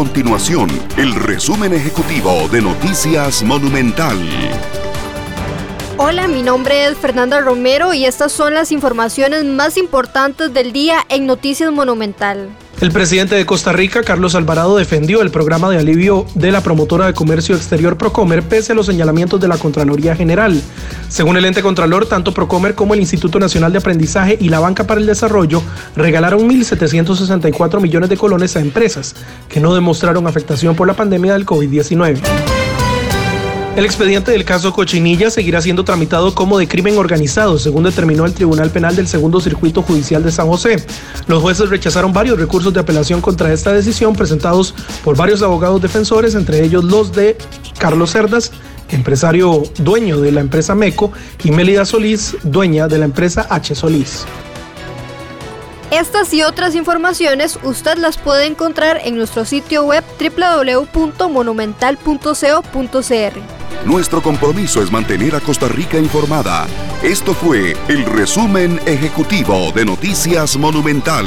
continuación el resumen ejecutivo de Noticias Monumental. Hola, mi nombre es Fernanda Romero y estas son las informaciones más importantes del día en Noticias Monumental. El presidente de Costa Rica, Carlos Alvarado, defendió el programa de alivio de la promotora de comercio exterior Procomer pese a los señalamientos de la Contraloría General. Según el ente Contralor, tanto Procomer como el Instituto Nacional de Aprendizaje y la Banca para el Desarrollo regalaron 1.764 millones de colones a empresas que no demostraron afectación por la pandemia del COVID-19. El expediente del caso Cochinilla seguirá siendo tramitado como de crimen organizado, según determinó el Tribunal Penal del Segundo Circuito Judicial de San José. Los jueces rechazaron varios recursos de apelación contra esta decisión presentados por varios abogados defensores, entre ellos los de Carlos Cerdas, empresario dueño de la empresa MECO, y Mélida Solís, dueña de la empresa H. Solís. Estas y otras informaciones usted las puede encontrar en nuestro sitio web www.monumental.co.cr. Nuestro compromiso es mantener a Costa Rica informada. Esto fue el resumen ejecutivo de Noticias Monumental.